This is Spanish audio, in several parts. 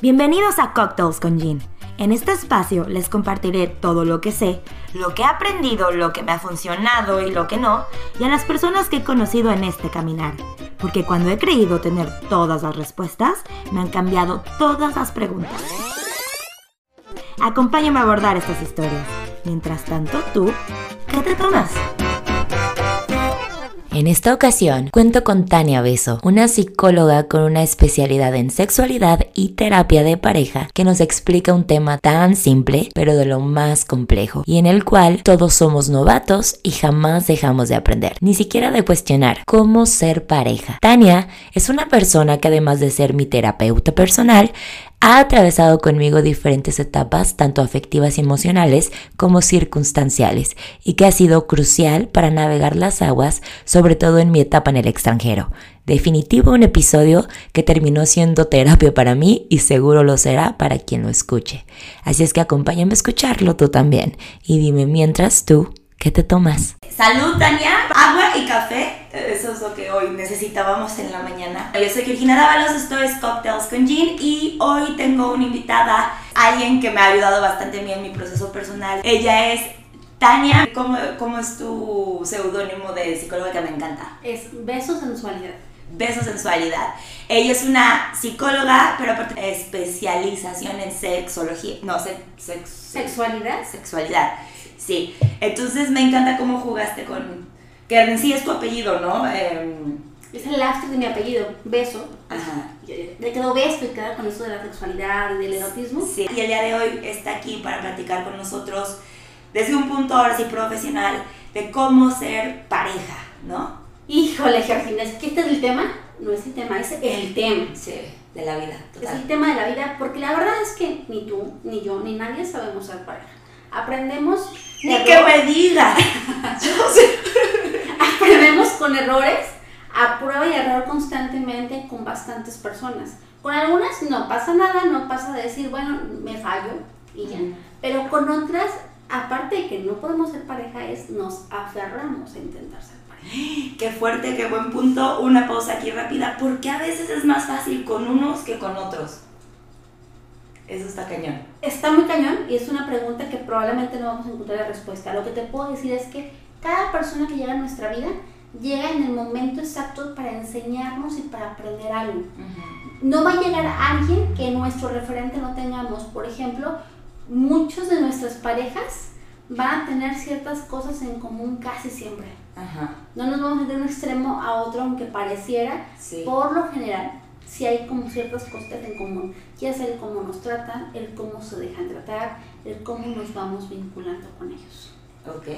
Bienvenidos a Cocktails con Jean. En este espacio les compartiré todo lo que sé, lo que he aprendido, lo que me ha funcionado y lo que no, y a las personas que he conocido en este caminar. Porque cuando he creído tener todas las respuestas, me han cambiado todas las preguntas. Acompáñame a abordar estas historias. Mientras tanto, tú, ¿qué te tomas? En esta ocasión cuento con Tania Beso, una psicóloga con una especialidad en sexualidad y terapia de pareja que nos explica un tema tan simple pero de lo más complejo y en el cual todos somos novatos y jamás dejamos de aprender, ni siquiera de cuestionar cómo ser pareja. Tania es una persona que además de ser mi terapeuta personal, ha atravesado conmigo diferentes etapas, tanto afectivas y emocionales como circunstanciales, y que ha sido crucial para navegar las aguas, sobre todo en mi etapa en el extranjero. Definitivo un episodio que terminó siendo terapia para mí y seguro lo será para quien lo escuche. Así es que acompáñame a escucharlo tú también y dime mientras tú, ¿qué te tomas? Salud, Tania. Agua y café. Eso es lo que hoy necesitábamos en la mañana. Yo soy Georgina Dávalos, esto es Cocktails con Jean y hoy tengo una invitada, alguien que me ha ayudado bastante a mí en mi proceso personal. Ella es Tania. ¿Cómo, cómo es tu seudónimo de psicóloga que me encanta? Es beso sensualidad. Beso sensualidad. Ella es una psicóloga, pero aparte especialización en sexología, no, sex, sexualidad. Sexualidad. Sí. Entonces me encanta cómo jugaste con que en sí es tu apellido, ¿no? Em, es el after de mi apellido, Beso. Ajá. Le quedó Beso y queda con eso de la sexualidad y del erotismo. Sí, y el día de hoy está aquí para platicar con nosotros desde un punto ahora sí profesional de cómo ser pareja, ¿no? Híjole, Georgina, es que este es el tema, no es el tema, es el tema. Sí, de la vida. Es el tema de la vida, porque la verdad es que ni tú, ni yo, ni nadie sabemos ser pareja. Aprendemos. Ni que me diga. yo sé. Con errores, a prueba y error constantemente con bastantes personas. Con algunas no pasa nada, no pasa de decir, bueno, me fallo y ya. Pero con otras, aparte de que no podemos ser pareja, es nos aferramos a intentar ser pareja. Qué fuerte, qué buen punto. Una pausa aquí rápida, porque a veces es más fácil con unos que con otros. Eso está cañón. Está muy cañón y es una pregunta que probablemente no vamos a encontrar la respuesta. Lo que te puedo decir es que cada persona que llega a nuestra vida llega en el momento exacto para enseñarnos y para aprender algo. No va a llegar alguien que nuestro referente no tengamos. Por ejemplo, muchos de nuestras parejas van a tener ciertas cosas en común casi siempre. No nos vamos a de un extremo a otro, aunque pareciera. Por lo general, si hay como ciertas cosas en común, ya sea el cómo nos tratan, el cómo se dejan tratar, el cómo nos vamos vinculando con ellos. Ok.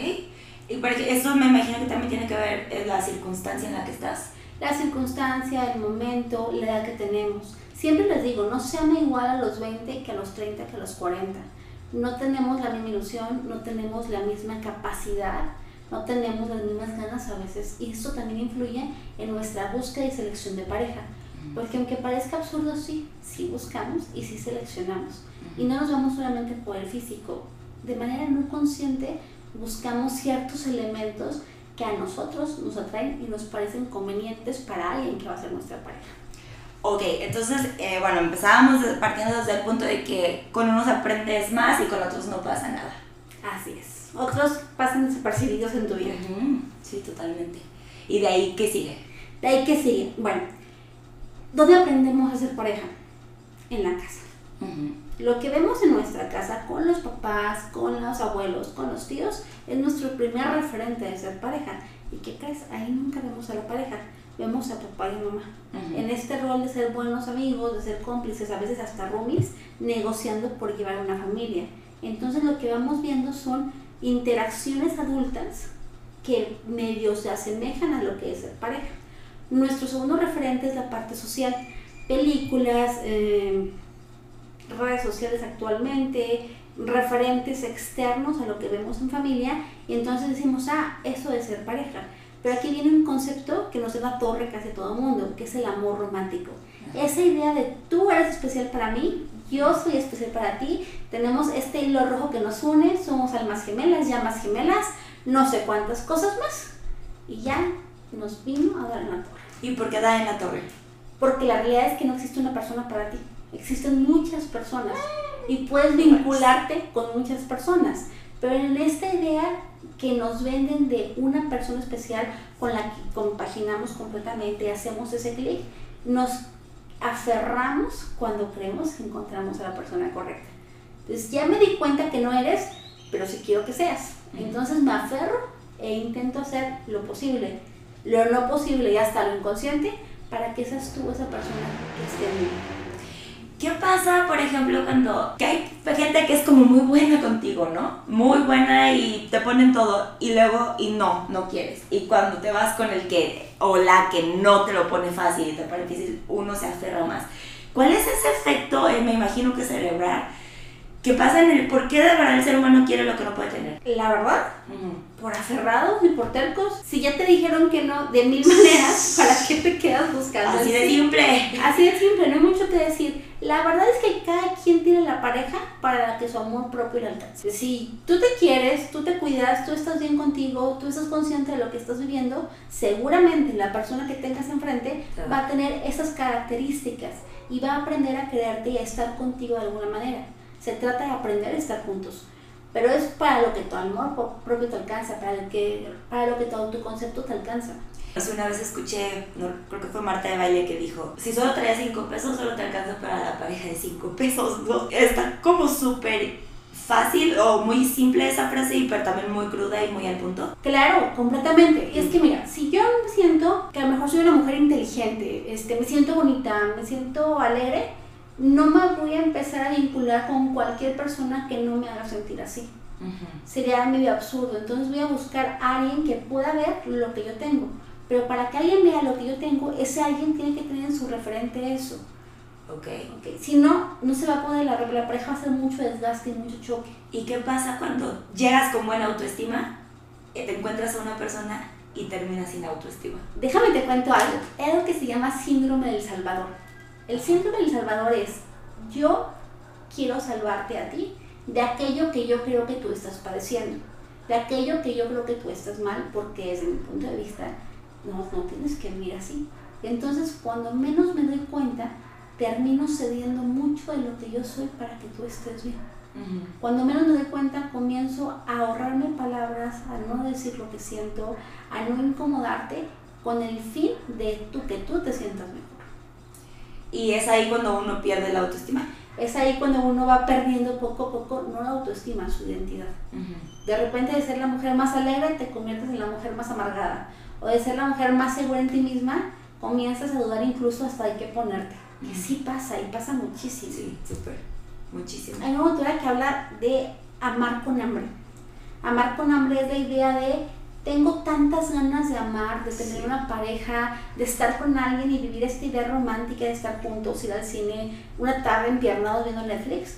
Y porque eso me imagino que también tiene que ver en la circunstancia en la que estás. La circunstancia, el momento, la edad que tenemos. Siempre les digo, no se ama igual a los 20 que a los 30 que a los 40. No tenemos la misma ilusión, no tenemos la misma capacidad, no tenemos las mismas ganas a veces. Y eso también influye en nuestra búsqueda y selección de pareja. Porque aunque parezca absurdo, sí, sí buscamos y sí seleccionamos. Y no nos vamos solamente por el físico. De manera no consciente buscamos ciertos elementos que a nosotros nos atraen y nos parecen convenientes para alguien que va a ser nuestra pareja. Ok, entonces, eh, bueno, empezábamos partiendo desde el punto de que con unos aprendes más y con otros no pasa nada. Así es. Otros pasan desapercibidos en tu vida. Sí, totalmente. ¿Y de ahí qué sigue? De ahí qué sigue. Bueno, ¿Dónde aprendemos a ser pareja? En la casa. Lo que vemos en nuestra casa con los papás, con los abuelos, con los tíos, es nuestro primer referente de ser pareja. ¿Y qué crees? Ahí nunca vemos a la pareja, vemos a papá y mamá. En este rol de ser buenos amigos, de ser cómplices, a veces hasta roomies, negociando por llevar una familia. Entonces lo que vamos viendo son interacciones adultas que medio se asemejan a lo que es ser pareja. Nuestro segundo referente es la parte social, películas, eh, redes sociales actualmente, referentes externos a lo que vemos en familia, y entonces decimos, ah, eso de ser pareja. Pero aquí viene un concepto que nos da torre casi todo el mundo, que es el amor romántico. Esa idea de tú eres especial para mí, yo soy especial para ti, tenemos este hilo rojo que nos une, somos almas gemelas, llamas gemelas, no sé cuántas cosas más. Y ya nos vino a dar en la torre. ¿Y por qué da en la torre? Porque la realidad es que no existe una persona para ti. Existen muchas personas y puedes vincularte con muchas personas. Pero en esta idea que nos venden de una persona especial con la que compaginamos completamente, hacemos ese clic, nos aferramos cuando creemos que encontramos a la persona correcta. Entonces ya me di cuenta que no eres, pero sí quiero que seas. Entonces me aferro e intento hacer lo posible, lo no posible y hasta lo inconsciente para que seas tú esa persona que esté en mí. ¿Qué pasa, por ejemplo, cuando hay gente que es como muy buena contigo, ¿no? Muy buena y te ponen todo y luego y no, no quieres. Y cuando te vas con el que o la que no te lo pone fácil y te pone difícil, uno se aferra más. ¿Cuál es ese efecto, eh, me imagino que cerebral, ¿Qué pasa en el por qué de verdad el ser humano quiere lo que no puede tener? La verdad, por aferrados y por tercos. Si ya te dijeron que no de mil maneras, ¿para qué te quedas buscando? Así de simple. Así de simple, no hay mucho que decir. La verdad es que cada quien tiene la pareja para que su amor propio le alcance. Si tú te quieres, tú te cuidas, tú estás bien contigo, tú estás consciente de lo que estás viviendo, seguramente la persona que tengas enfrente va a tener esas características y va a aprender a quererte y a estar contigo de alguna manera. Se trata de aprender a estar juntos. Pero es para lo que tu amor propio te alcanza, para, el que, para lo que todo tu concepto te alcanza. Hace una vez escuché, no, creo que fue Marta de Baile que dijo, si solo traes 5 pesos, solo te alcanza para la pareja de 5 pesos. ¿no? Está como súper fácil o muy simple esa frase, pero también muy cruda y muy al punto. Claro, completamente. Y es que mira, si yo me siento que a lo mejor soy una mujer inteligente, este, me siento bonita, me siento alegre, no me voy a empezar a vincular con cualquier persona que no me haga sentir así. Sería medio absurdo. Entonces voy a buscar a alguien que pueda ver lo que yo tengo. Pero para que alguien vea lo que yo tengo, ese alguien tiene que tener en su referente eso. Okay. okay. Si no, no se va a poder, la, la pareja va a hacer mucho desgaste y mucho choque. ¿Y qué pasa cuando llegas con buena autoestima, y te encuentras a una persona y terminas sin autoestima? Déjame te cuento algo. Es algo que se llama síndrome del Salvador. El síndrome del Salvador es, yo quiero salvarte a ti de aquello que yo creo que tú estás padeciendo, de aquello que yo creo que tú estás mal, porque desde mi punto de vista no, no tienes que mirar así. Entonces, cuando menos me doy cuenta, termino cediendo mucho de lo que yo soy para que tú estés bien. Cuando menos me doy cuenta, comienzo a ahorrarme palabras, a no decir lo que siento, a no incomodarte, con el fin de tú, que tú te sientas mejor. Y es ahí cuando uno pierde la autoestima. Es ahí cuando uno va perdiendo poco a poco, no la autoestima, su identidad. De repente de ser la mujer más alegre te conviertes en la mujer más amargada. O de ser la mujer más segura en ti misma, comienzas a dudar incluso hasta hay que ponerte. Que sí pasa, y pasa muchísimo. Sí, súper, muchísimo. Hay una autora que habla de amar con hambre. Amar con hambre es la idea de tengo tantas ganas de amar, de tener una pareja, de estar con alguien y vivir esta idea romántica de estar juntos, ir al cine, una tarde empiernados viendo Netflix,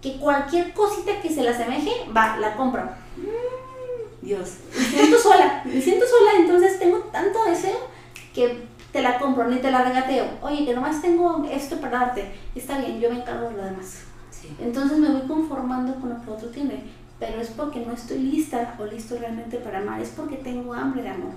que cualquier cosita que se le asemeje, va, la compro. Mm, Dios. Me siento sola, me siento sola, entonces tengo tanto deseo que te la compro, ni te la regateo. Oye, que nomás tengo esto para darte. Está bien, yo me encargo de lo demás. Entonces me voy conformando con lo que otro tiene pero es porque no estoy lista o listo realmente para amar, es porque tengo hambre de amor.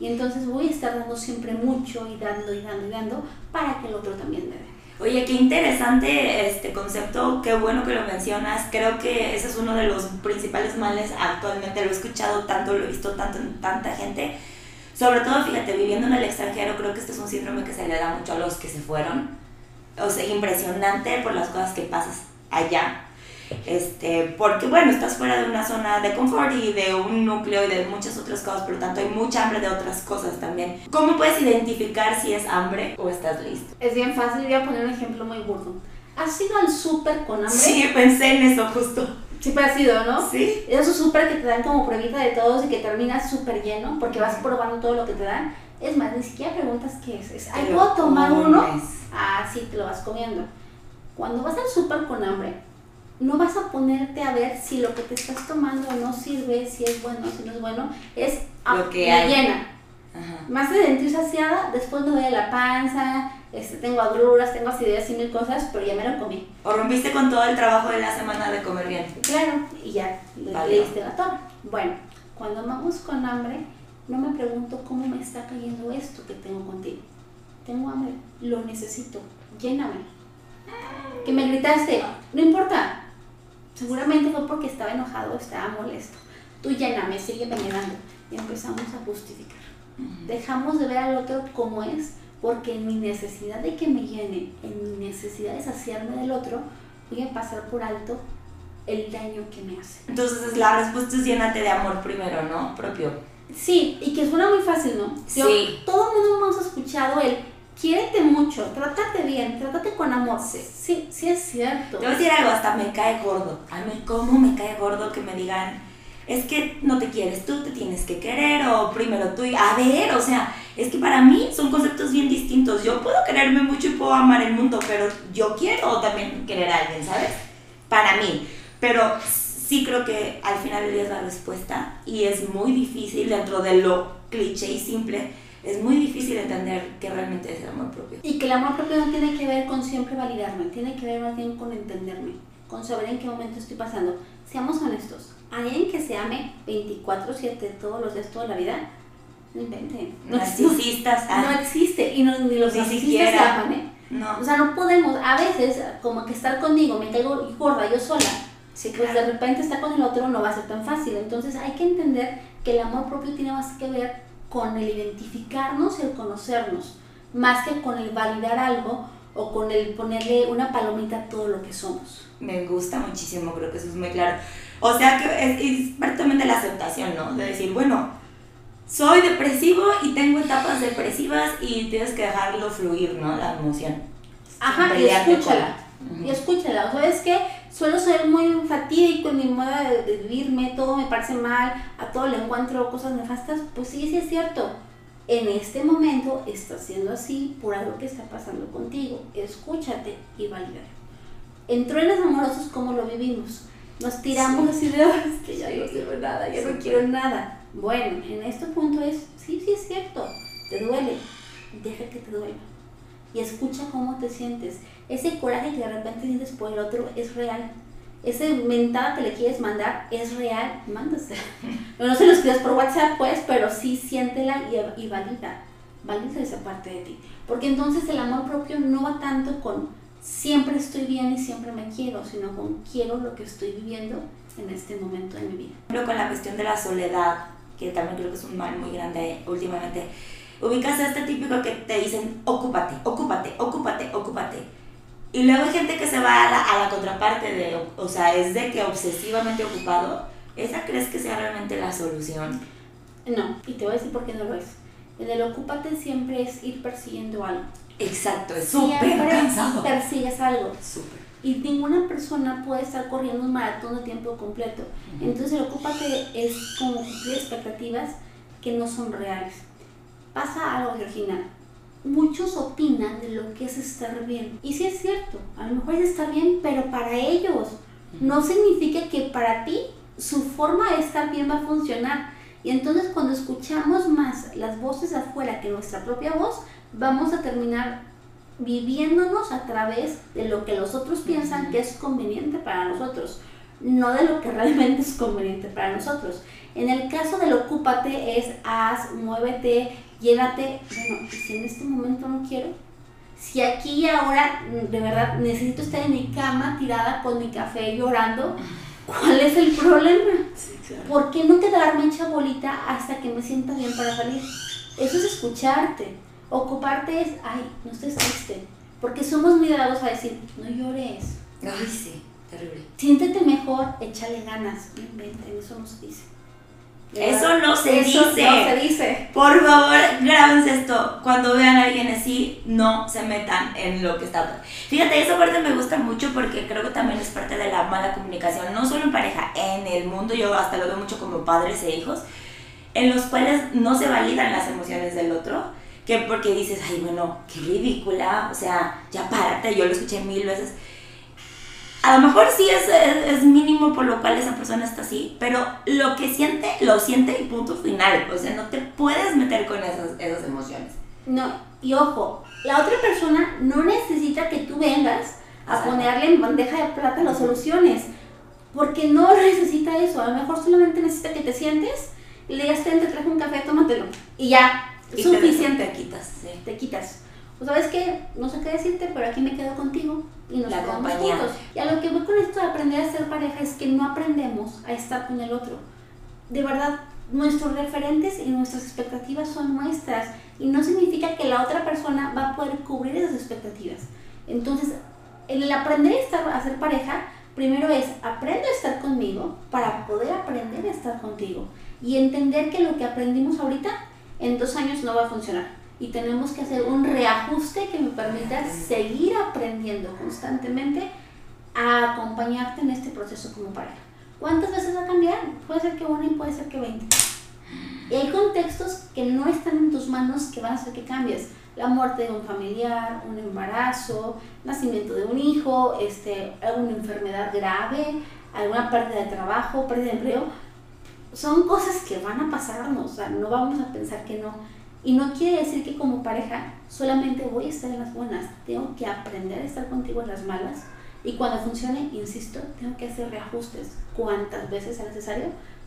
Y entonces voy a estar dando siempre mucho y dando y dando y dando para que el otro también me dé. Oye, qué interesante este concepto, qué bueno que lo mencionas. Creo que ese es uno de los principales males actualmente. Lo he escuchado tanto, lo he visto tanto en tanta gente. Sobre todo, fíjate, viviendo en el extranjero, creo que este es un síndrome que se le da mucho a los que se fueron. O sea, impresionante por las cosas que pasas allá este, porque bueno, estás fuera de una zona de confort y de un núcleo y de muchas otras cosas, por lo tanto hay mucha hambre de otras cosas también. ¿Cómo puedes identificar si es hambre o estás listo? Es bien fácil, voy a poner un ejemplo muy burdo. ¿Has ido al súper con hambre? Sí, pensé en eso justo. Siempre has ido, ¿no? Sí. Esos súper que te dan como pruebita de todos y que terminas súper lleno porque vas probando todo lo que te dan. Es más, ni siquiera preguntas qué es. es ¿Puedo tomar uno? Ah, sí, te lo vas comiendo. Cuando vas al súper con hambre, no vas a ponerte a ver si lo que te estás tomando no sirve, si es bueno, si no es bueno, es lo que llena. Más de sentir saciada, después me duele la panza, este, tengo agruras, tengo acidez y mil cosas, pero ya me lo comí. O rompiste con todo el trabajo de la semana de comer bien. Claro, y ya le, diste la torre. Bueno, cuando vamos con hambre, no me pregunto cómo me está cayendo esto que tengo contigo. Tengo hambre, lo necesito, lléname Que me gritaste, no importa. Seguramente fue porque estaba enojado, estaba molesto. Tú lléname, sigue envenenando. Y empezamos a justificar. Dejamos de ver al otro como es, porque en mi necesidad de que me llene, en mi necesidad de saciarme del otro, voy a pasar por alto el daño que me hace. Entonces la respuesta es llénate de amor primero, ¿no? Propio. Sí, y que suena muy fácil, ¿no? sí. Todo el mundo hemos escuchado el quiérete mucho, trátate bien, trátate con amor. Sí, sí, sí es cierto. Te voy a decir algo, hasta me cae gordo. A mí, ¿cómo me cae gordo que me digan, es que no te quieres tú, te tienes que querer, o primero tú y. A ver, o sea, es que para mí son conceptos bien distintos. Yo puedo quererme mucho y puedo amar el mundo, pero yo quiero también querer a alguien, ¿sabes? Para mí. Pero sí creo que al final del día es la respuesta y es muy difícil dentro de lo cliché y simple es muy difícil entender que realmente es el amor propio. Y que el amor propio no tiene que ver con siempre validarme, tiene que ver más bien con entenderme, con saber en qué momento estoy pasando. Seamos honestos, alguien que se ame 24/7 todos los días, toda la vida, no inventen. Narcisistas. No, no, existe, y no, ni los ni narcisistas se aman, ¿eh? No. O sea, no podemos, a veces, como que estar conmigo, me caigo gorda yo sola, sí, pues de repente estar con el otro no va a ser tan fácil. Entonces hay que entender que el amor propio tiene más que ver con el identificarnos y el conocernos, más que con el validar algo o con el ponerle una palomita a todo lo que somos. Me gusta muchísimo, creo que eso es muy claro. O sea que es, es prácticamente la aceptación, ¿no? De decir, bueno, soy depresivo y tengo etapas depresivas y tienes que dejarlo fluir, ¿no? La emoción. Ajá, y escúchala. Y escúchala. ¿Sabes qué? Suelo ser muy fatídico en mi modo de, vivirme, todo me parece mal, a todo le encuentro cosas nefastas, pues sí, sí es cierto. En este momento está siendo así por algo que está pasando contigo. Escúchate y valida. En truenos amorosos, ¿cómo lo vivimos? Nos tiramos así de, es que ya no quiero nada, ya no quiero nada. Bueno, en este punto es, sí, sí es cierto, te duele, deja que te duela. Y escucha cómo te sientes ese coraje que de repente sientes por el otro es real. Ese mentada que le quieres mandar es real, mándasela. No se lo escribas por WhatsApp, pues, pero sí siéntela y, y valida. Valida esa parte de ti. Porque entonces el amor propio no va tanto con siempre estoy bien y siempre me quiero, sino con quiero lo que estoy viviendo en este momento de mi vida. Pero con la cuestión de la soledad, que también creo que es un mal muy grande últimamente, ubicas a este típico que te dicen, ocúpate, ocúpate, ocúpate, ocúpate y luego hay gente que se va a la, a la contraparte de, o sea, es de que obsesivamente ocupado. ¿Esa crees que sea realmente la solución? No, y te voy a decir por qué no lo es. En el ocúpate siempre es ir persiguiendo algo. Exacto, es súper cansado. persigues algo. Súper. Y ninguna persona puede estar corriendo un maratón de tiempo completo. Entonces el ocúpate es como cumplir expectativas que no son reales. Pasa algo, Georgina muchos opinan de lo que es estar bien. Y sí es cierto, a lo mejor es estar bien, pero para ellos no significa que para ti su forma de estar bien va a funcionar. Y entonces cuando escuchamos más las voces afuera que nuestra propia voz, vamos a terminar viviéndonos a través de lo que los otros piensan que es conveniente para nosotros, no de lo que realmente es conveniente para nosotros. En el caso del ocúpate es haz, muévete, llénate, bueno, si en este momento no quiero, si aquí y ahora de verdad necesito estar en mi cama tirada con mi café llorando, ¿cuál es el problema? ¿Por qué no quedarme hecha bolita hasta que me sienta bien para salir? Eso es escucharte. Ocuparte es, ay, no estés triste. Porque somos muy dados a decir, no llores. Ay, sí, terrible. Siéntete mejor, échale ganas. Inventen, eso no se dice. Eso no se Eso dice. no se dice. Por favor, grábense esto. Cuando vean a alguien así, no se metan en lo que está. Fíjate, esa parte me gusta mucho porque creo que también es parte de la mala comunicación, no solo en pareja, en el mundo. Yo hasta lo veo mucho como padres e hijos, en los cuales no se validan las emociones del otro. Que porque dices, ay, bueno, qué ridícula, o sea, ya párate, yo lo escuché mil veces a lo mejor sí es, es, mínimo por lo cual esa persona está así, pero lo que siente, lo siente y punto final. O sea, no te puedes meter con esas, esas emociones. No, y ojo, la otra persona no necesita que tú vengas a ponerle en bandeja de plata las soluciones, porque no necesita eso. A lo mejor solamente necesita que te sientes y le digas, te traje un café, tómatelo. Y ya, y suficiente. Te, quitas, sí. Te quitas. O sabes qué, no sé qué decirte, pero aquí me quedo contigo y nos La quedamos juntos. Y a lo que voy con esto de aprender a ser pareja es que no aprendemos a estar con el otro. De verdad, nuestros referentes y nuestras expectativas son nuestras y no significa que la otra persona va a poder cubrir esas expectativas. Entonces, el aprender a, estar, a ser pareja, primero es aprendo a estar conmigo para poder aprender a estar contigo y entender que lo que aprendimos ahorita en dos años no va a funcionar y tenemos que hacer un reajuste que me permita seguir aprendiendo constantemente a acompañarte en este proceso como pareja. ¿Cuántas veces va a cambiar? Puede ser que una y puede ser que 20. Y hay contextos que no están en tus manos que van a hacer que cambies. La muerte de un familiar, un embarazo, nacimiento de un hijo, este, alguna enfermedad grave, alguna pérdida de trabajo, pérdida de empleo. Son cosas que van a pasarnos, o sea, no vamos a pensar que no. Y no quiere decir que como pareja solamente voy a estar en las buenas, tengo que aprender a estar contigo en las malas. Y cuando funcione, insisto, tengo que hacer reajustes cuantas veces sea necesario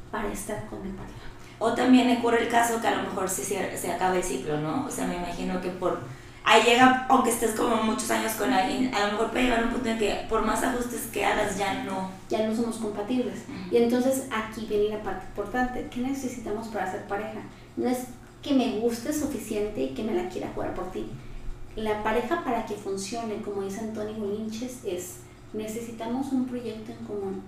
para estar con mi pareja. O también ocurre el caso que a lo mejor se, se acaba el ciclo, ¿no? O sea, me imagino que por... Ahí llega, aunque estés como muchos años con alguien, a lo mejor puede llegar un punto en que por más ajustes que hagas ya no... ya no somos compatibles. Ujú. Y entonces aquí viene la parte importante. ¿Qué necesitamos para ser pareja? No es que me guste suficiente y que me la quiera jugar por ti. La pareja para que funcione, como dice Antonio Bolinches, es necesitamos un proyecto en común.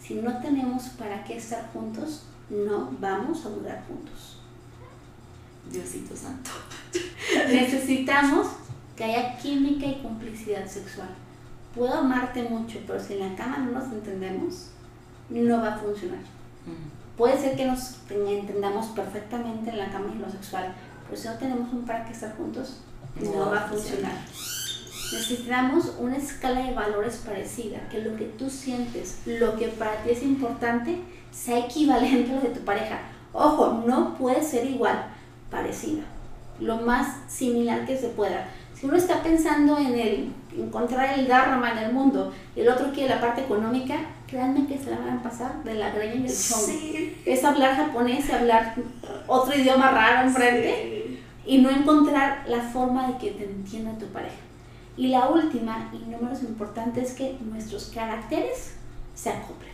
Si no tenemos para qué estar juntos, no vamos a durar juntos. Diosito santo. Necesitamos que haya química y complicidad sexual. Puedo amarte mucho, pero si en la cama no nos entendemos, no va a funcionar. Puede ser que nos ten- entendamos perfectamente en la cama y en lo sexual, pero si no tenemos un para qué estar juntos, no, va a funcionar. Necesitamos una escala de valores parecida, que lo que tú sientes, lo que para ti es importante, sea equivalente a lo de tu pareja. Ojo, no puede ser igual, parecida. Lo más similar que se pueda. Si uno está pensando en el encontrar el dharma en el mundo y el otro quiere la parte económica, créanme que se la van a pasar de la greña y el chongo Sí. es hablar japonés, hablar otro idioma raro enfrente y no encontrar la forma de que te entienda tu pareja. Y la última y no menos importante es que nuestros caracteres se acoplen.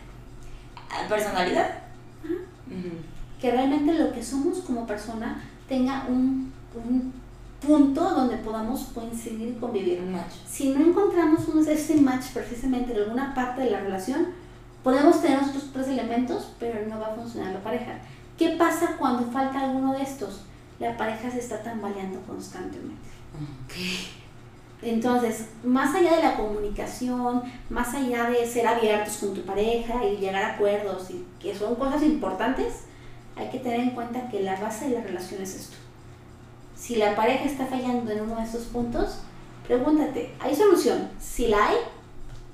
Ah, ¿Personalidad? Ujú. Que realmente lo que somos como persona tenga un, un punto donde podamos coincidir y convivir. Un match. Si no encontramos un, ese match precisamente en alguna parte de la relación, podemos tener otros tres elementos, pero no va a funcionar la pareja. ¿Qué pasa cuando falta alguno de estos? La pareja se está tambaleando constantemente. Ok. Entonces, más allá de la comunicación, más allá de ser abiertos con tu pareja y llegar a acuerdos, y que son cosas importantes, hay que tener en cuenta que la base de la relación es esto. Si la pareja está fallando en uno de estos puntos, pregúntate, ¿hay solución? Si la hay,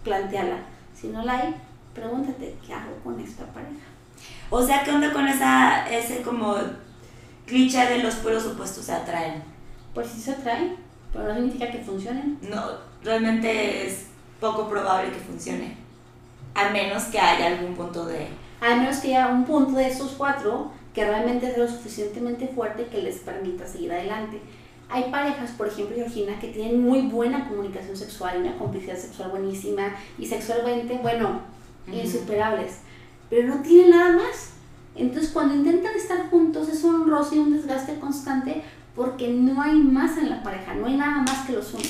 planteala. Si no la hay, pregúntate, ¿qué hago con esta pareja? O sea, ¿qué onda con esa, ese como cliché de los pueblos opuestos se atraen? Pues sí se atraen, pero no significa que funcionen. No, realmente es poco probable que funcione. A menos que haya algún punto de... Al menos que haya un punto de estos cuatro que realmente sea lo suficientemente fuerte que les permita seguir adelante. Hay parejas, por ejemplo, Georgina, que tienen muy buena comunicación sexual y una complicidad sexual buenísima y sexualmente, bueno, Insuperables, pero no tienen nada más. Entonces, cuando intentan estar juntos, es un roce y un desgaste constante porque no hay más en la pareja, no hay nada más que los une.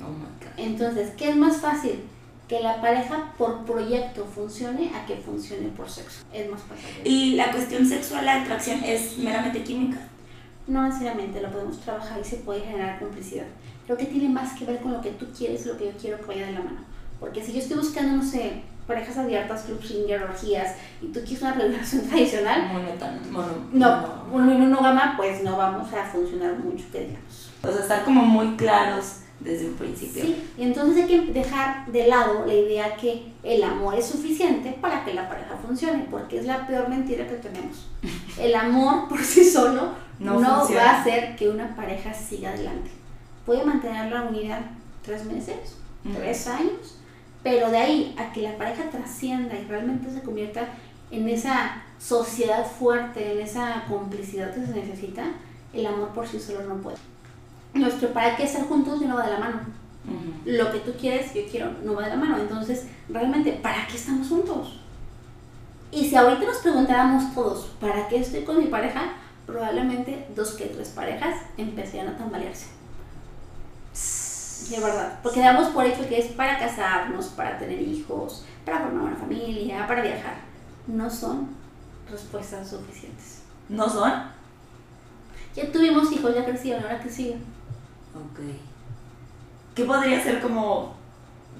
Oh my God. Entonces, ¿qué es más fácil? Que la pareja por proyecto funcione a que funcione por sexo. Es más fácil. Y la cuestión sexual, la atracción es meramente química. No necesariamente lo podemos trabajar y se puede generar complicidad. Creo que tiene más que ver con lo que tú quieres y lo que yo quiero que vaya de la mano. Porque si yo estoy buscando, no sé, parejas abiertas, club swinger, orgías, y tú quieres una relación tradicional, Monótono. Mono, no, mono- monógama, pues no vamos a funcionar mucho, que digamos. O sea, estar como muy claros desde un principio. Sí, y entonces hay que dejar de lado la idea que el amor es suficiente para que la pareja funcione, porque es la peor mentira que tenemos. El amor por sí solo No no, va a hacer que una pareja siga adelante. Puede mantenerla unida tres meses, tres años, pero de ahí a que la pareja trascienda y realmente se convierta en esa sociedad fuerte, en esa complicidad que se necesita, el amor por sí solo no puede. Nuestro para qué estar juntos no va de la mano. Lo que tú quieres, yo quiero, no va de la mano. Entonces, realmente, ¿para qué estamos juntos? Y si ahorita nos preguntáramos todos, ¿para qué estoy con mi pareja? Probablemente dos que tres parejas empezarían a tambalearse. De verdad. Porque damos por hecho que es para casarnos, para tener hijos, para formar una familia, para viajar. No son respuestas suficientes. ¿No son? Ya tuvimos hijos, ya crecieron, ahora que siguen. Ok. ¿Qué podría ser como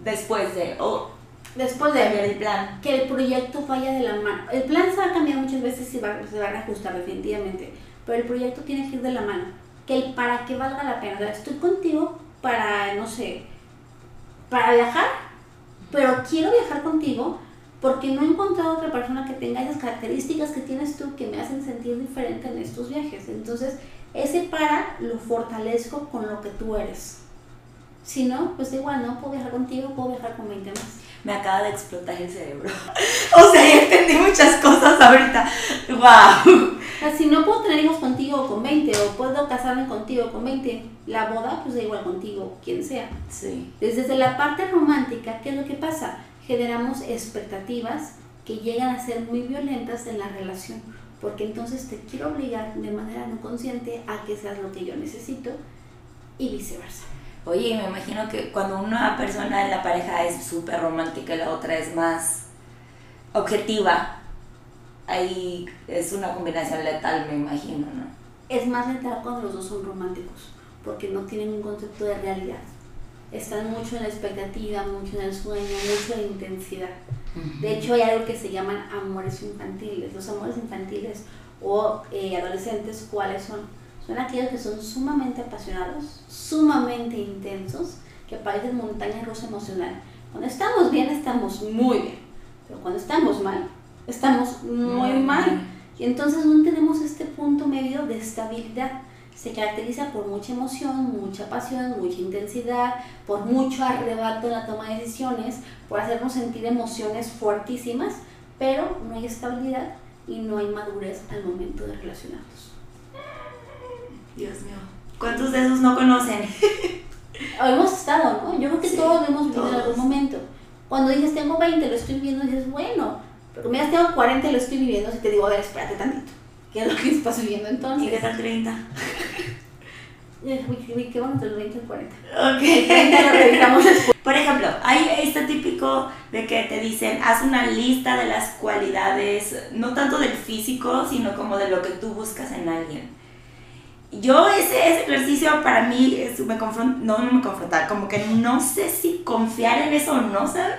después de, o Después cambiar de el plan? que el proyecto vaya de la mano. El plan se va a cambiar muchas veces y va, se va a ajustar definitivamente, pero el proyecto tiene que ir de la mano. Que el para que valga la pena. O sea, estoy contigo para, no sé, para viajar, pero quiero viajar contigo porque no he encontrado otra persona que tenga esas características que tienes tú que me hacen sentir diferente en estos viajes. Entonces, ese para lo fortalezco con lo que tú eres. Si no, pues igual, no puedo viajar contigo, puedo viajar con 20 más. Me acaba de explotar el cerebro. o sea, ya entendí muchas cosas ahorita. ¡Wow! Si no puedo tener hijos contigo con 20 o puedo casarme contigo con 20, la boda pues da igual contigo, quien sea. Sí. Desde la parte romántica, ¿qué es lo que pasa? Generamos expectativas que llegan a ser muy violentas en la relación, porque entonces te quiero obligar de manera no consciente a que seas lo que yo necesito y viceversa. Oye, me imagino que cuando una persona en la pareja es súper romántica y la otra es más objetiva, ahí es una combinación letal, me imagino, ¿no? Es más letal cuando los dos son románticos, porque no tienen un concepto de realidad. Están mucho en la expectativa, mucho en el sueño, mucho en la intensidad. De hecho, hay algo que se llaman amores infantiles. Los amores infantiles o eh, adolescentes, ¿cuáles son? Son aquellos que son sumamente apasionados, sumamente intensos, que parecen montaña rusa emocional. Cuando estamos bien, estamos muy bien. Pero cuando estamos mal, estamos muy mal. Y entonces no tenemos este punto medio de estabilidad. Se caracteriza por mucha emoción, mucha pasión, mucha intensidad, por mucho arrebato en la toma de decisiones, por hacernos sentir emociones fuertísimas, pero no hay estabilidad y no hay madurez al momento de relacionarnos. Dios mío. ¿Cuántos de esos no conocen? O hemos estado, ¿no? Yo creo que Sí, todos lo hemos vivido en algún momento. Cuando dices tengo 20, lo estoy viviendo, dices, bueno, pero mira, tengo 40 y lo estoy viviendo, si te digo, a ver, espérate tantito. ¿Qué es lo que estás viviendo ¿Y entonces? qué tal 30? Eh, Uy, qué bueno, los 20 y 40. Ok. 30 lo revisamos después. Por ejemplo, hay este típico de que te dicen, haz una lista de las cualidades, no tanto del físico, sino como de lo que tú buscas en alguien. Yo ese, ese ejercicio para mí es- me no, no me confronta, como que no sé si confiar en eso o no, ¿sabes?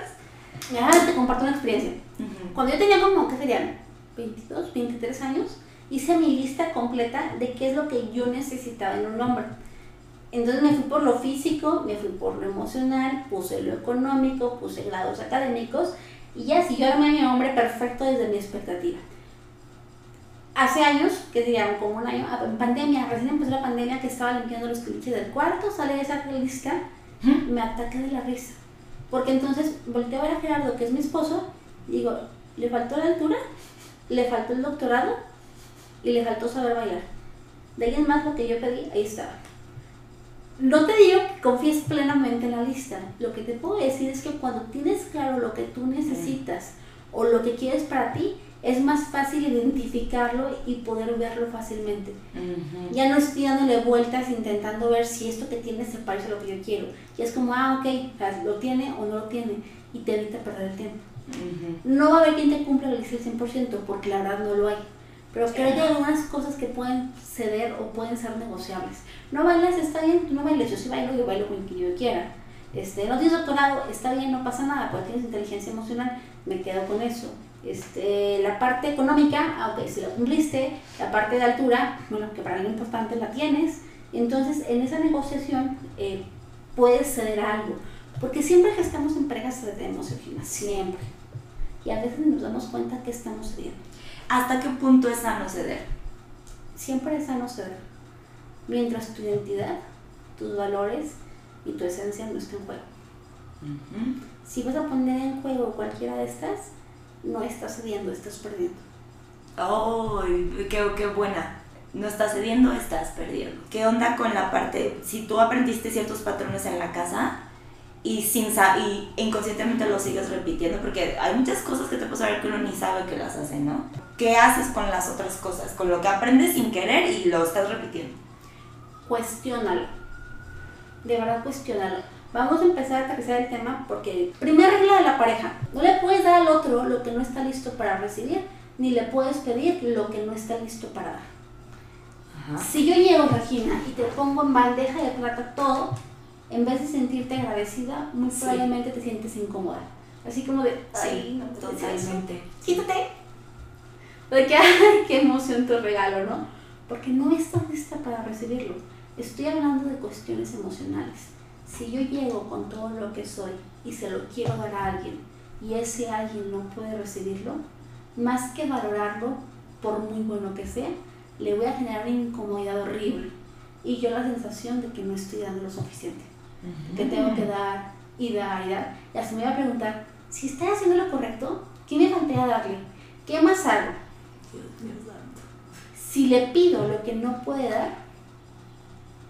Ya te comparto una experiencia. Cuando yo tenía como, ¿qué serían? 22, 23 años, hice mi lista completa de qué es lo que yo necesitaba en un hombre. Entonces me fui por lo físico, me fui por lo emocional, puse lo económico, puse grados académicos y ya si yo armé a mi hombre perfecto desde mi expectativa. Hace años, que dirían como un año, ah, en pandemia, recién empezó la pandemia que estaba limpiando los clichés del cuarto, sale esa lista, me ataqué de la risa. Porque entonces volteo a ver a Gerardo, que es mi esposo, digo, le faltó la altura, le faltó el doctorado y le faltó saber bailar. De ahí en más lo que yo pedí, ahí estaba. No te digo que confíes plenamente en la lista. Lo que te puedo decir es que cuando tienes claro lo que tú necesitas o lo que quieres para ti, es más fácil identificarlo y poder verlo fácilmente. Ya no estoy dándole vueltas intentando ver si esto que tiene se parece a lo que yo quiero. Y es como, ah, ok, lo tiene o no lo tiene. Y te evita perder el tiempo. No va a haber quien te cumpla al 100% porque la verdad no lo hay. Pero creo que hay algunas cosas que pueden ceder o pueden ser negociables. No bailas, está bien, tú no bailes, yo sí bailo, yo bailo con quien yo quiera. Este, no tienes doctorado, está bien, no pasa nada, porque tienes inteligencia emocional, me quedo con eso. Este, la parte económica, ah, ok, si la cumpliste, la parte de altura, bueno, que para mí lo importante la tienes. Entonces, en esa negociación eh, puedes ceder algo. Porque siempre que estamos en pareja cedemos, siempre. Y a veces nos damos cuenta que estamos cediendo. ¿Hasta qué punto es sano ceder? Siempre es sano ceder. Mientras tu identidad, tus valores y tu esencia no estén en juego. Si vas a poner en juego cualquiera de estas, no estás cediendo, estás perdiendo. ¡Ay, qué, qué buena! No estás cediendo, estás perdiendo. ¿Qué onda con la parte, si tú aprendiste ciertos patrones en la casa, y, sin y inconscientemente lo sigues repitiendo porque hay muchas cosas que te puedes saber que uno ni sabe que las hace, ¿no? ¿Qué haces con las otras cosas? Con lo que aprendes sin querer y lo estás repitiendo. Cuestiónalo. De verdad, cuestiónalo. Vamos a empezar a aterrizar el tema porque, primera regla de la pareja, no le puedes dar al otro lo que no está listo para recibir, ni le puedes pedir lo que no está listo para dar. Si yo llego, Regina, y te pongo en bandeja de plata todo, en vez de sentirte agradecida, muy probablemente te sientes incómoda. Así como de, ay, no totalmente. Quítate. De que, ay, qué emoción tu regalo, ¿no? Porque no estás lista para recibirlo. Estoy hablando de cuestiones emocionales. Si yo llego con todo lo que soy y se lo quiero dar a alguien y ese alguien no puede recibirlo, más que valorarlo por muy bueno que sea, le voy a generar una incomodidad horrible y yo la sensación de que no estoy dando lo suficiente que tengo que dar y dar y dar. Y así me voy a preguntar, si estoy haciendo lo correcto, ¿qué me falta darle? ¿Qué más hago? Si le pido lo que no puede dar,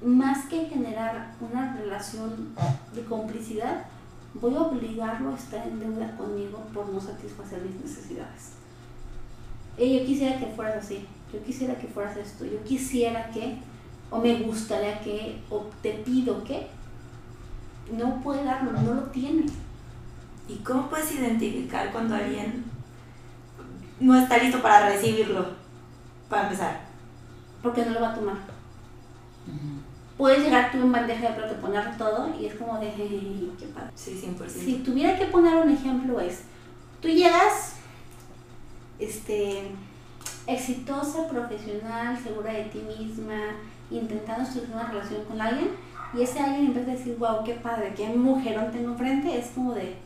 más que generar una relación de complicidad, voy a obligarlo a estar en deuda conmigo por no satisfacer mis necesidades. Y yo quisiera que fueras así, yo quisiera que fueras esto, yo quisiera que, o me gustaría que, o te pido que, no puede darlo, no lo tiene. ¿Y cómo puedes identificar cuando alguien no está listo para recibirlo? Para empezar. Porque no lo va a tomar. Puedes llegar tú en bandeja de plata, ponerlo todo y es como de, qué padre. Sí, 100%. Si tuviera que poner un ejemplo es, tú llegas, este, exitosa, profesional, segura de ti misma, intentando estructurar una relación con alguien, y ese alguien en vez de decir, wow, qué padre, qué mujerón tengo enfrente, es como de,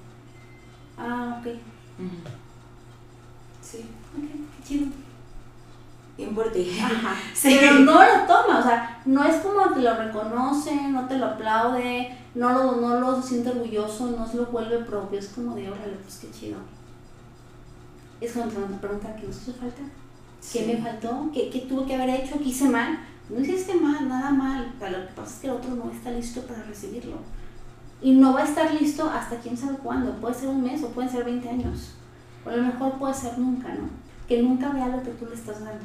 ah, ok. Sí. Ok, qué chido. Bien por ti. Sí. Pero no lo toma, o sea, no es como te lo reconoce, no te lo aplaude, no lo, no lo siente orgulloso, no se lo vuelve propio, es como de, órale, pues qué chido. Es como te pregunta, ¿qué nos hizo falta? ¿Qué me faltó? ¿Qué, ¿Qué tuve que haber hecho? ¿Qué hice mal? No hiciste mal, nada mal, lo que pasa es que el otro no está listo para recibirlo. Y no va a estar listo hasta quién sabe cuándo, puede ser un mes o pueden ser 20 años, o a lo mejor puede ser nunca, ¿no? Que nunca vea lo que tú le estás dando.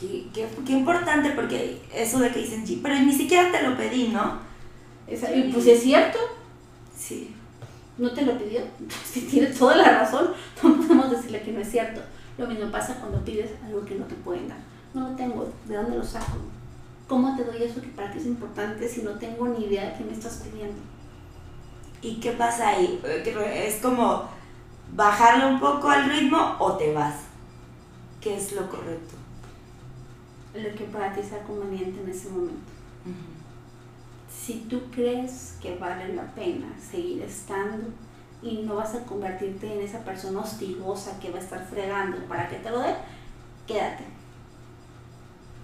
Qué, qué, importante, porque eso de que dicen, sí, pero ni siquiera te lo pedí, ¿no? Y pues es cierto. Sí. No te lo pidió, si tiene toda la razón, no podemos decirle que no es cierto. Lo mismo pasa cuando pides algo que no te pueden dar no lo tengo, ¿de dónde lo saco? ¿Cómo te doy eso que para ti es importante si no tengo ni idea de qué me estás pidiendo? ¿Y qué pasa ahí? Eh, es como bajarle un poco al ritmo o te vas. ¿Qué es lo correcto? Lo que para ti sea conveniente en ese momento. Si tú crees que vale la pena seguir estando y no vas a convertirte en esa persona hostigosa que va a estar fregando para que te lo dé, quédate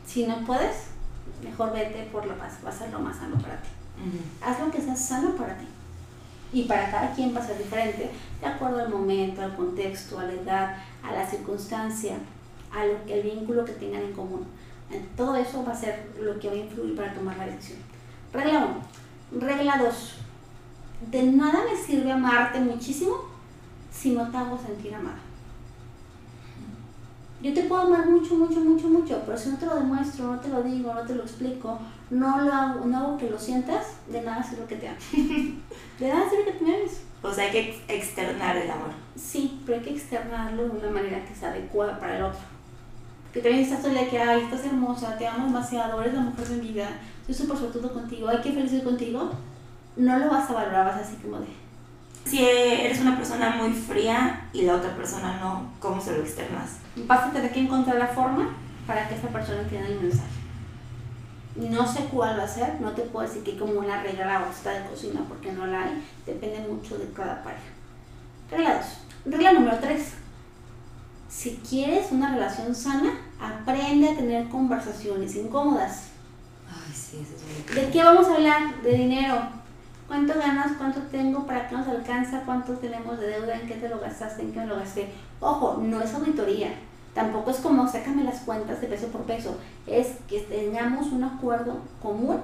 si no puedes, mejor vete por lo más, va a ser lo más sano para ti. Haz lo que sea sano para ti. Y para cada quien va a ser diferente, de acuerdo al momento, al contexto, a la edad, a la circunstancia, a lo que, el vínculo que tengan en común. Todo eso va a ser lo que va a influir para tomar la decisión. Regla 1. Regla 2. De nada me sirve amarte muchísimo si no te hago sentir amada. Yo te puedo amar mucho, mucho, mucho, mucho, pero si no te lo demuestro, no te lo digo, no te lo explico, no lo hago, no hago que lo sientas, de nada sirve que te ames. de nada sirve que te ames. O sea, hay que externar el amor. Sí, pero hay que externarlo de una manera que sea adecuada para el otro. Que también estás todo que, ay, estás hermosa, te amo demasiado, eres la mujer de mi vida, estoy súper suertudo contigo, ay, qué feliz contigo. No lo vas a valorar, vas así como de, si eres una persona muy fría y la otra persona no, ¿cómo se lo externas? Vas a tener que encontrar la forma para que esa persona entienda el mensaje. No sé cuál va a ser, no te puedo decir que como una regla está de cocina porque no la hay, depende mucho de cada pareja. Regla 2. Regla número 3. Si quieres una relación sana, aprende a tener conversaciones incómodas. Ay, sí, eso es ¿De qué vamos a hablar? De dinero, ¿Cuánto ganas? ¿Cuánto tengo? ¿Para qué nos alcanza? ¿Cuánto tenemos de deuda? ¿En qué te lo gastaste? ¿En qué me lo gasté? Ojo, no es auditoría. Tampoco es como sácame las cuentas de peso por peso. Es que tengamos un acuerdo común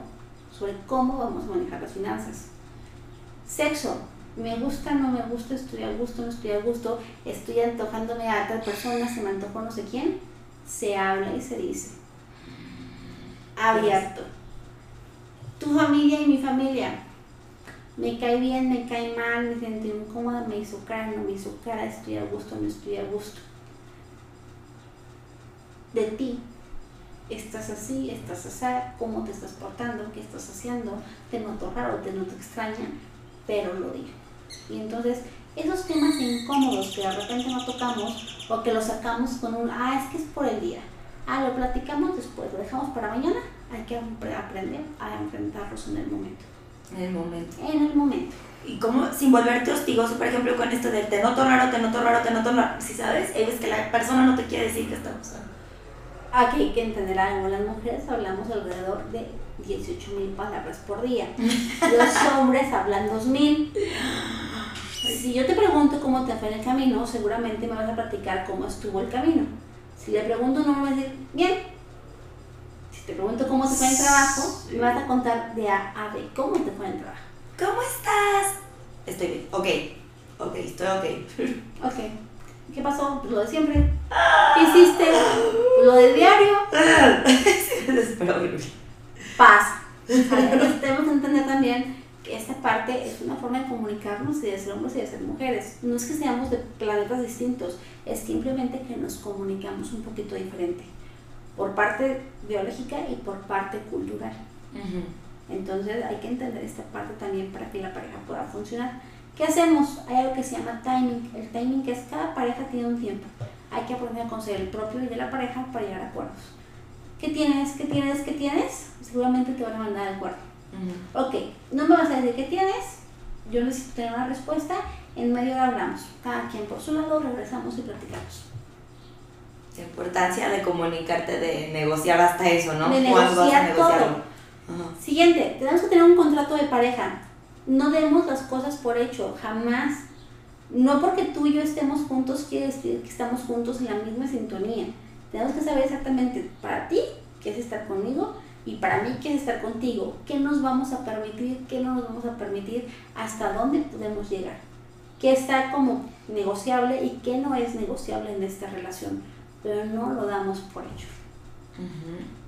sobre cómo vamos a manejar las finanzas. Sexo. Me gusta, no me gusta, estoy a gusto, no estoy a gusto, estoy antojándome a otra persona, se me antojó no sé quién. Se habla y se dice. Abierto. Tu familia y mi familia. Me cae bien, me cae mal, me siento incómoda, me hizo cara, no me hizo cara, estoy a gusto, no estoy a gusto. De ti, estás así, estás así, cómo te estás portando, qué estás haciendo, te noto raro, te noto extraña, pero lo digo. Y entonces, esos temas incómodos que de repente no tocamos o que los sacamos con un, ah, es que es por el día, ah, lo platicamos después, lo dejamos para mañana, hay que aprender a enfrentarlos en el momento. En el momento. En el momento. Y como sin volverte hostigoso, por ejemplo, con esto del te noto raro, te noto raro, te noto raro, si sabes, es que la persona no te quiere decir que está usando. Aquí hay que entender algo, las mujeres hablamos alrededor de 18 mil palabras por día. Los hombres hablan 2 mil. Si yo te pregunto cómo te fue en el camino, seguramente me vas a platicar cómo estuvo el camino. Si le pregunto, no me vas a decir, bien. Te pregunto cómo te fue en el trabajo, me vas a contar de A a B. ¿Cómo te fue en el trabajo? ¿Cómo estás? Estoy bien. Ok. Ok, estoy ok. Ok. ¿Qué pasó? Pues lo de siempre. ¿Qué hiciste? Pues lo de diario. Pasa. Entonces tenemos que entender también que esta parte es una forma de comunicarnos y de ser hombres y de ser mujeres. No es que seamos de planetas distintos, es simplemente que nos comunicamos un poquito diferente. Por parte biológica y por parte cultural. Entonces hay que entender esta parte también para que la pareja pueda funcionar. ¿Qué hacemos? Hay algo que se llama timing. El timing es cada pareja tiene un tiempo. Hay que aprender a conocer el propio y de la pareja para llegar a acuerdos. ¿Qué tienes? ¿Qué tienes? ¿Qué tienes? Seguramente te van a mandar al acuerdo. Ok, no me vas a decir qué tienes. Yo necesito tener una respuesta. En medio hablamos. Cada quien por su lado, regresamos y platicamos. La importancia de comunicarte, de negociar hasta eso, ¿no? De negociar todo. Siguiente, tenemos que tener un contrato de pareja. No demos las cosas por hecho, jamás. No porque tú y yo estemos juntos quiere decir que estamos juntos en la misma sintonía. Tenemos que saber exactamente para ti qué es estar conmigo y para mí qué es estar contigo. ¿Qué nos vamos a permitir? ¿Qué no nos vamos a permitir? ¿Hasta dónde podemos llegar? ¿Qué está como negociable y qué no es negociable en esta relación? Pero no lo damos por hecho.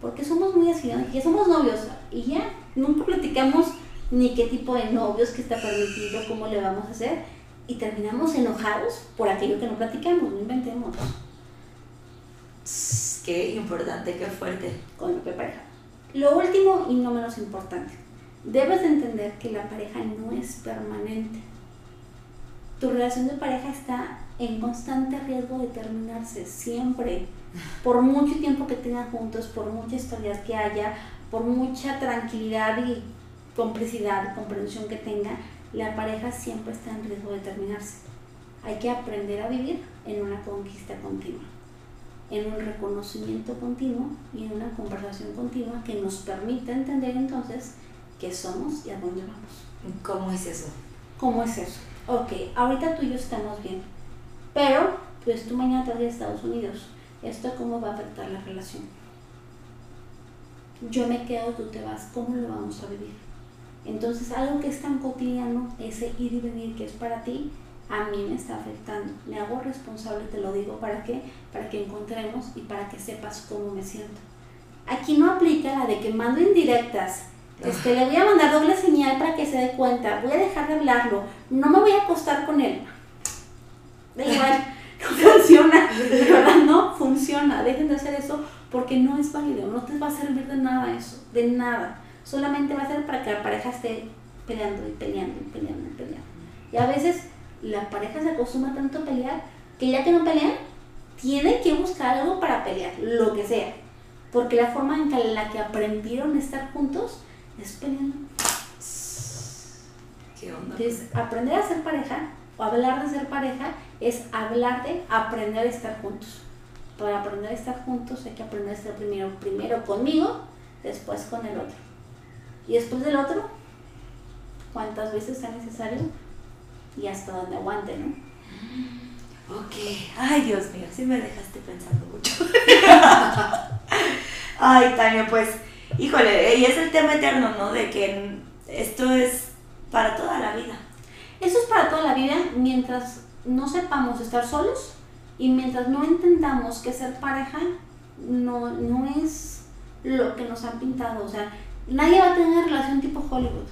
Porque somos muy así, que somos novios y ya nunca platicamos ni qué tipo de novios que está permitido, cómo le vamos a hacer y terminamos enojados por aquello que no platicamos, no inventemos. Qué importante, qué fuerte. Con lo que pareja. Lo último y no menos importante, debes entender que la pareja no es permanente. Tu relación de pareja está en constante riesgo de terminarse siempre por mucho tiempo que tengan juntos, por mucha historia que haya, por mucha tranquilidad y complicidad comprensión que tenga, la pareja siempre está en riesgo de terminarse. Hay que aprender a vivir en una conquista continua, en un reconocimiento continuo y en una conversación continua que nos permita entender entonces qué somos y a dónde vamos. ¿Cómo es eso? ¿Cómo es eso? Ok, ahorita tú y yo estamos bien, pero pues tú mañana te vas a Estados Unidos ¿Esto cómo va a afectar la relación? Yo me quedo, tú te vas, ¿cómo lo vamos a vivir? Entonces, algo que es tan cotidiano, ese ir y venir que es para ti, a mí me está afectando. Me hago responsable, te lo digo, ¿para qué? Para que encontremos y para que sepas cómo me siento. Aquí no aplica la de que mando indirectas. Este, le voy a mandar doble señal para que se dé cuenta. Voy a dejar de hablarlo. No me voy a acostar con él. Da igual no funciona, de verdad no funciona, dejen de hacer eso porque no es válido, no te va a servir de nada eso, de nada, solamente va a ser para que la pareja esté peleando y peleando y peleando y peleando. Y a veces la pareja se acostumbra tanto a pelear que ya que no pelean, tienen que buscar algo para pelear, lo que sea, porque la forma en la que aprendieron a estar juntos es peleando. ¿Qué onda? Entonces, aprender a ser pareja o hablar de ser pareja es hablar de aprender a estar juntos. Para aprender a estar juntos hay que aprender a estar primero, primero conmigo, después con el otro. Y después del otro, cuantas veces sea necesario y hasta donde aguante, ¿no? Ok, ay Dios mío, sí me dejaste pensando mucho. ay, Tania, pues, híjole, y es el tema eterno, ¿no? De que esto es para toda la vida Eso es para toda la vida mientras no sepamos estar solos y mientras no entendamos que ser pareja no, no es lo que nos han pintado. O sea, nadie va a tener una relación tipo Hollywood.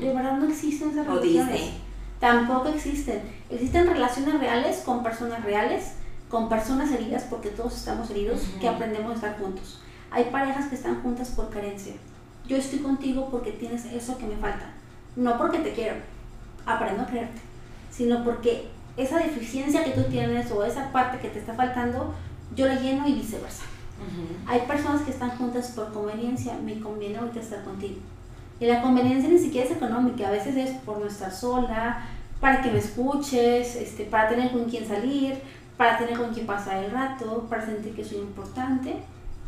De verdad no existen esas O relaciones. Disney. Tampoco existen. Existen relaciones reales con personas reales, con personas heridas, porque todos estamos heridos, que aprendemos a estar juntos. Hay parejas que están juntas por carencia. Yo estoy contigo porque tienes eso que me falta. No porque te quiero, aprendo a quererte, sino porque esa deficiencia que tú tienes o esa parte que te está faltando, yo la lleno y viceversa. Hay personas que están juntas por conveniencia, me conviene ahorita estar contigo. Y la conveniencia ni siquiera es económica, a veces es por no estar sola, para que me escuches, este, para tener con quién salir, para tener con quién pasar el rato, para sentir que soy importante.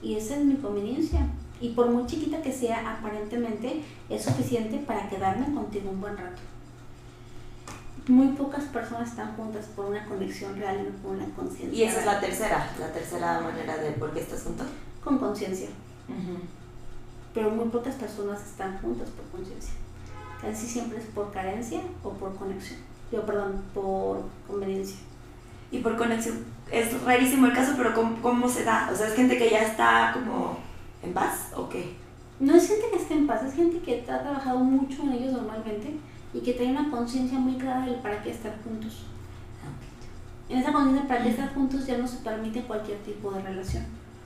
Y esa es mi conveniencia. Y por muy chiquita que sea, aparentemente es suficiente para quedarme contigo un buen rato. Muy pocas personas están juntas por una conexión real y no por una conciencia. Y esa es la tercera, la tercera manera de por qué estás junto. Con conciencia. pero muy pocas personas están juntas por conciencia. Casi siempre es por carencia o por conexión. Yo, perdón, por conveniencia. Y por conexión, es rarísimo el caso, pero ¿cómo, cómo se da? O sea, es gente que ya está como en paz o qué? No es gente que esté en paz, es gente que ha trabajado mucho en ellos normalmente y que tiene una conciencia muy clara del para qué estar juntos. En esa conciencia para qué estar juntos ya no se permite cualquier tipo de relación.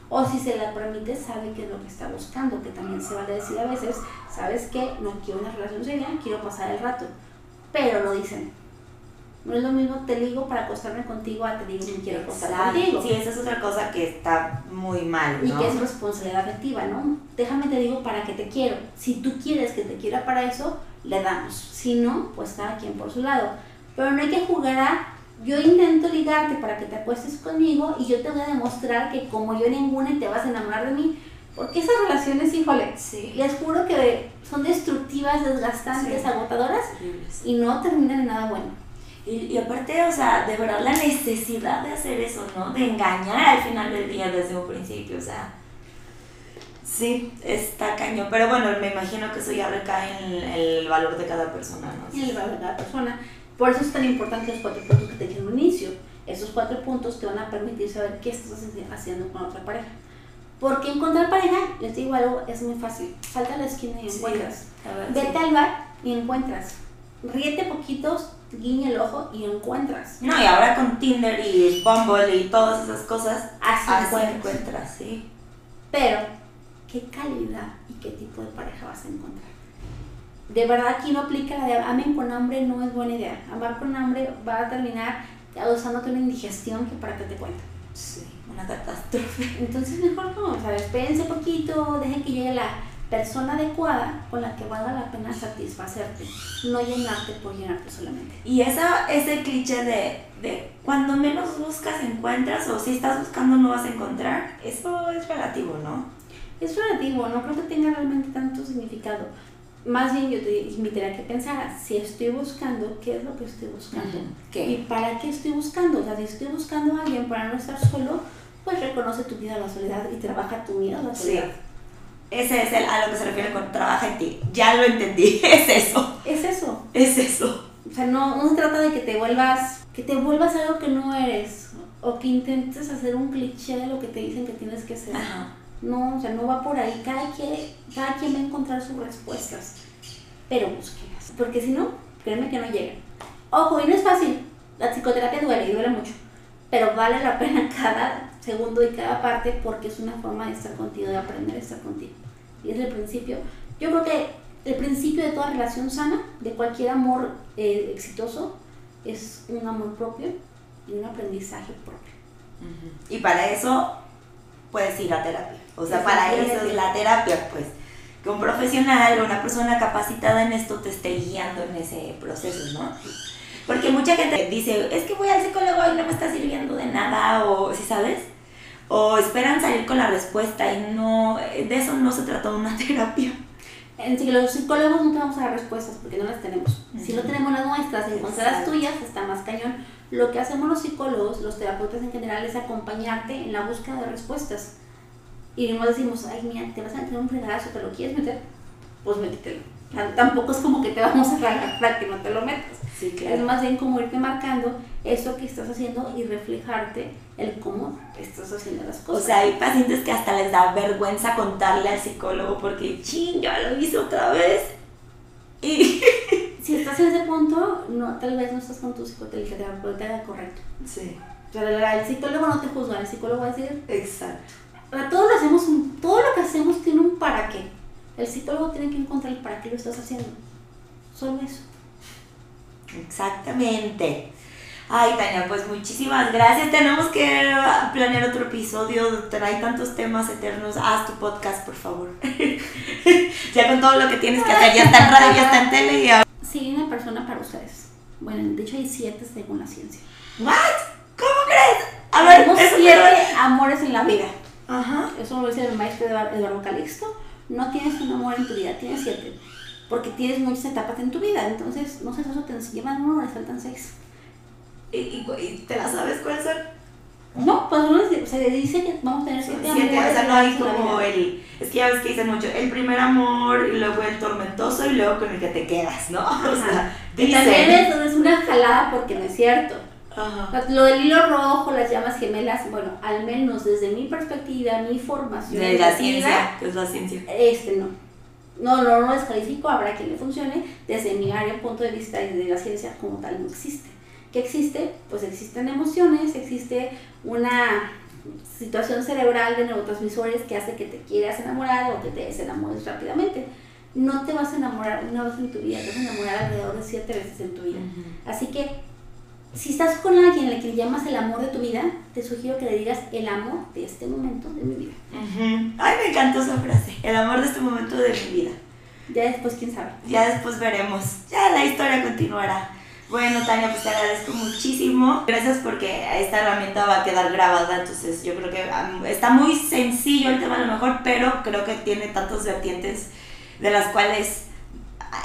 O si se la permite, sabe qué es lo que está buscando, que también se vale decir a veces, sabes que no quiero una relación seria, quiero pasar el rato. Pero lo dicen. No es lo mismo te digo para acostarme contigo a te digo me quiero acostar Exacto. contigo. Sí, esa es otra cosa que está muy mal, Y ¿no? que es responsabilidad afectiva, ¿no? Déjame te digo para que te quiero. Si tú quieres que te quiera para eso, le damos. Si no, pues cada quien por su lado. Pero no hay que jugar a yo intento ligarte para que te acuestes conmigo y yo te voy a demostrar que como yo ninguna te vas a enamorar de mí. Porque esas relaciones, híjole, Sí. les juro que son destructivas, desgastantes, Sí. agotadoras Horribles. y no terminan en nada bueno. Y, y aparte, o sea, de verdad la necesidad de hacer eso, ¿no? De engañar al final del día desde un principio, o sea. Sí, está cañón. Pero bueno, me imagino que eso ya recae en el valor de cada persona, ¿no? en el valor de cada persona. Por eso es tan importante los cuatro puntos que te dije en un inicio. Esos cuatro puntos te van a permitir saber qué estás haci- haciendo con otra pareja. Porque encontrar pareja, les digo algo, es muy fácil. Salta a la esquina y encuentras. Vete sí. al bar y encuentras. Ríete poquitos, guiña el ojo y encuentras. No, y ahora con Tinder y Bumble y todas esas cosas, Así así encuentras. encuentras, sí. Pero, ¿qué calidad y qué tipo de pareja vas a encontrar? De verdad aquí no aplica la de amen con hambre, no es buena idea. Amar con hambre va a terminar causándote una indigestión que para qué te cuento. Sí, una catástrofe. Entonces mejor no, sea, espérense poquito, dejen que llegue la persona adecuada con la que valga la pena satisfacerte, no llenarte por llenarte solamente. Y esa, ese cliché de, de cuando menos buscas encuentras o si estás buscando no vas a encontrar, eso es relativo, ¿no? Es relativo, no creo que tenga realmente tanto significado. Más bien yo te invitaría a que pensaras, si estoy buscando, ¿qué es lo que estoy buscando? Ujú. ¿Y ¿Qué? para qué estoy buscando? O sea, si estoy buscando a alguien para no estar solo, pues reconoce tu miedo a la soledad y trabaja tu miedo a la Sí. soledad. Ese es el, a lo que se refiere con trabaja en ti. Ya lo entendí, es eso, Es eso. es eso. O sea, no, no se trata de que te vuelvas, que te vuelvas algo que no eres, o que intentes hacer un cliché de lo que te dicen que tienes que ser. Ajá. No, o sea, no va por ahí. Cada quien, cada quien va a encontrar sus respuestas, pero búsquenlas, porque si no, créeme que no llegan. Ojo, y no es fácil. La psicoterapia duele y duele mucho, pero vale la pena cada segundo y cada parte porque es una forma de estar contigo, de aprender a estar contigo. Y es el principio. Yo creo que el principio de toda relación sana, de cualquier amor eh, exitoso, es un amor propio y un aprendizaje propio. Y para eso puedes ir a terapia. O sea, para eso es la terapia, pues. Que un profesional o una persona capacitada en esto te esté guiando en ese proceso, ¿no? Porque mucha gente dice, es que voy al psicólogo y no me está sirviendo de nada, o si sabes? O esperan salir con la respuesta y no, de eso no se trata una terapia. En sí, los psicólogos no te vamos a dar respuestas porque no las tenemos. Si no tenemos las nuestras, encontrar las tuyas está más cañón. Lo que hacemos los psicólogos, los terapeutas en general, es acompañarte en la búsqueda de respuestas. Y no decimos, ay, mira, te vas a meter un fregazo, ¿te lo quieres meter? Pues métetelo. Tampoco es como que te vamos a regalar para que no te lo metas. Sí, claro. Es más bien como irte marcando eso que estás haciendo y reflejarte el cómo estás haciendo las cosas. O sea, hay pacientes que hasta les da vergüenza contarle al psicólogo porque, ching, ya lo hice otra vez. Y. si estás en ese punto, no, tal vez no estás con tu psicoterapeuta correcto. Sí. O sea, el psicólogo no te juzga, el psicólogo va a decir. Exacto. Para todos hacemos un, todo lo que hacemos tiene un para qué. El psicólogo tiene que encontrar el para qué lo estás haciendo. Solo eso. Exactamente. Ay, Tania, pues muchísimas gracias. Tenemos que planear otro episodio. Hay tantos temas eternos. Haz tu podcast, por favor. ya con todo lo que tienes que hacer. Ya está en radio, ya está en tele. Y ahora... Sí, una persona para ustedes. Bueno, de hecho hay siete según la ciencia. ¿What? ¿Cómo crees? A ver, Tenemos siete amores en la vida. Ajá. Eso lo dice el maestro Eduardo Calixto. No tienes un amor en tu vida, tienes siete. Porque tienes muchas etapas en tu vida. Entonces, no sé, eso te llevan uno, le faltan seis. ¿Y, y, te la sabes cuáles son? No, pues uno se dice que vamos a tener siete, siete O sea, no hay como el. Es que ya ves que dicen mucho, el primer amor, y luego el tormentoso, y luego con el que te quedas, ¿no? O sea, y también es, una jalada porque no es cierto. Ajá. Lo del hilo rojo, las llamas gemelas, bueno, al menos desde mi perspectiva, mi formación. De la ciencia, es la ciencia. Este no. No, no, no descalifico, habrá quien le funcione. Desde mi área, punto de vista y de la ciencia, como tal, no existe. ¿Qué existe? Pues existen emociones, existe una situación cerebral de neurotransmisores que hace que te quieras enamorar o que te desenamores rápidamente. No te vas a enamorar una vez en tu vida, te vas a enamorar alrededor de siete veces en tu vida. Así que si estás con alguien al que le llamas el amor de tu vida, te sugiero que le digas el amor de este momento de mi vida. Ay, me encantó esa frase, el amor de este momento de mi vida. Ya después, quién sabe. Ya después veremos. Ya la historia continuará. Bueno, Tania, pues te agradezco muchísimo. Gracias porque esta herramienta va a quedar grabada, entonces yo creo que está muy sencillo el tema a lo mejor, pero creo que tiene tantos vertientes de las cuales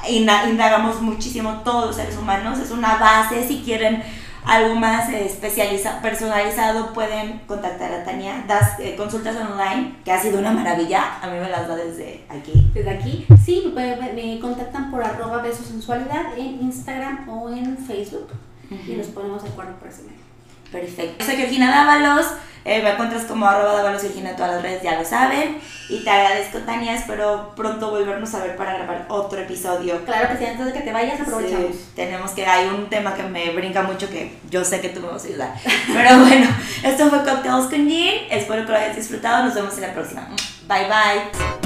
indagamos muchísimo todos los seres humanos. Es una base si quieren algo más eh, especializado, personalizado, pueden contactar a Tania. Das eh, consultas online, que ha sido una maravilla. A mí me las da desde aquí. Desde aquí, sí, me, contactan por arroba besosensualidad en Instagram o en Facebook y nos ponemos de acuerdo por ese medio. Perfecto. Soy Georgina Dávalos. Eh, me encuentras como arroba Dávalos Georgina en todas las redes, ya lo saben. Y te agradezco, Tania. Espero pronto volvernos a ver para grabar otro episodio. Claro que sí, antes de que te vayas, aprovechamos. tenemos que, hay un tema que me brinca mucho que yo sé que tú me vas a ayudar. Pero bueno, esto fue Cocktails con Jean. Espero que lo hayas disfrutado. Nos vemos en la próxima. Bye bye.